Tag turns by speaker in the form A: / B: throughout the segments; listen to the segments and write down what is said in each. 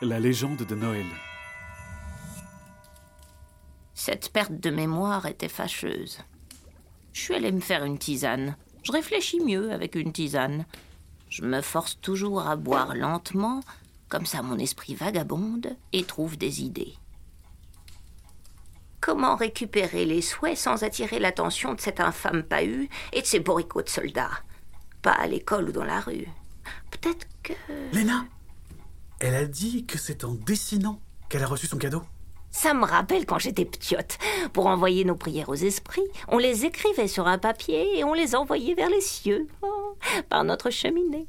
A: La légende de Noël.
B: Cette perte de mémoire était fâcheuse. Je suis allée me faire une tisane. Je réfléchis mieux avec une tisane. Je me force toujours à boire lentement, comme ça mon esprit vagabonde et trouve des idées. Comment récupérer les souhaits sans attirer l'attention de cet infâme pahu et de ses bourricots de soldats? Pas à l'école ou dans la rue. Peut-être que...
C: Léna? Elle a dit que c'est en dessinant qu'elle a reçu son cadeau.
B: Ça me rappelle quand j'étais ptiote. Pour envoyer nos prières aux esprits, on les écrivait sur un papier et on les envoyait vers les cieux, oh, par notre cheminée.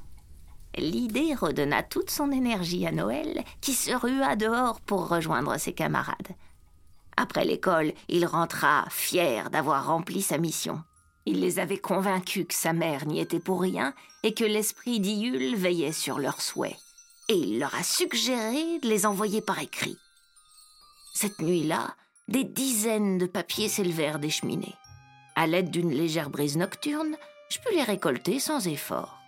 B: L'idée redonna toute son énergie à Noël, qui se rua dehors pour rejoindre ses camarades. Après l'école, il rentra fier d'avoir rempli sa mission. Il les avait convaincus que sa mère n'y était pour rien et que l'esprit d'Iule veillait sur leurs souhaits. Et il leur a suggéré de les envoyer par écrit. Cette nuit-là, des dizaines de papiers s'élevèrent des cheminées. À l'aide d'une légère brise nocturne, je pus les récolter sans effort.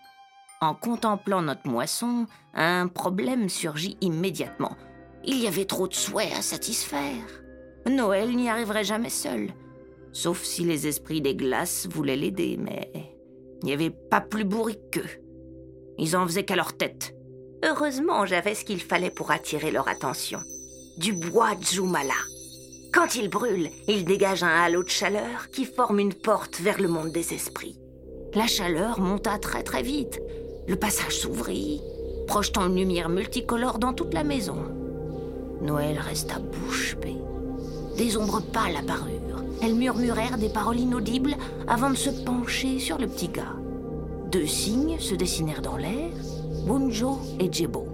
B: En contemplant notre moisson, un problème surgit immédiatement. Il y avait trop de souhaits à satisfaire. Noël n'y arriverait jamais seul, sauf si les esprits des glaces voulaient l'aider, mais il n'y avait pas plus bourrique qu'eux. Ils en faisaient qu'à leur tête. Heureusement, j'avais ce qu'il fallait pour attirer leur attention du bois Jumala. Quand il brûle, il dégage un halo de chaleur qui forme une porte vers le monde des esprits. La chaleur monta très très vite. Le passage s'ouvrit, projetant une lumière multicolore dans toute la maison. Noël resta bouche bée. Des ombres pâles apparurent. Elles murmurèrent des paroles inaudibles avant de se pencher sur le petit gars. Deux signes se dessinèrent dans l'air, Bunjo et Jebo,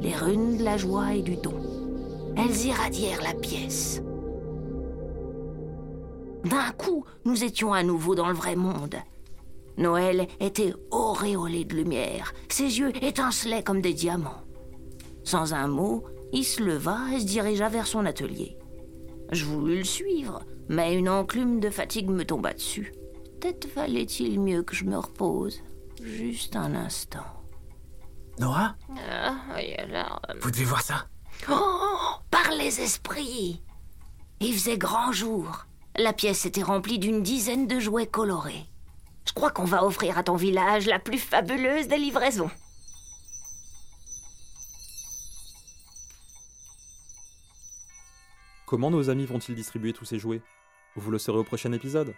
B: les runes de la joie et du don. Elles irradièrent la pièce. D'un coup, nous étions à nouveau dans le vrai monde. Noël était auréolé de lumière, ses yeux étincelaient comme des diamants. Sans un mot, il se leva et se dirigea vers son atelier. Je voulus le suivre, mais une enclume de fatigue me tomba dessus. Peut-être valait-il mieux que je me repose, juste un instant.
C: Nora
B: Ah, oui, alors, euh,
C: Vous devez voir ça.
B: Oh, par les esprits Il faisait grand jour. La pièce était remplie d'une dizaine de jouets colorés. Je crois qu'on va offrir à ton village la plus fabuleuse des livraisons.
D: Comment nos amis vont-ils distribuer tous ces jouets? Vous le saurez au prochain épisode.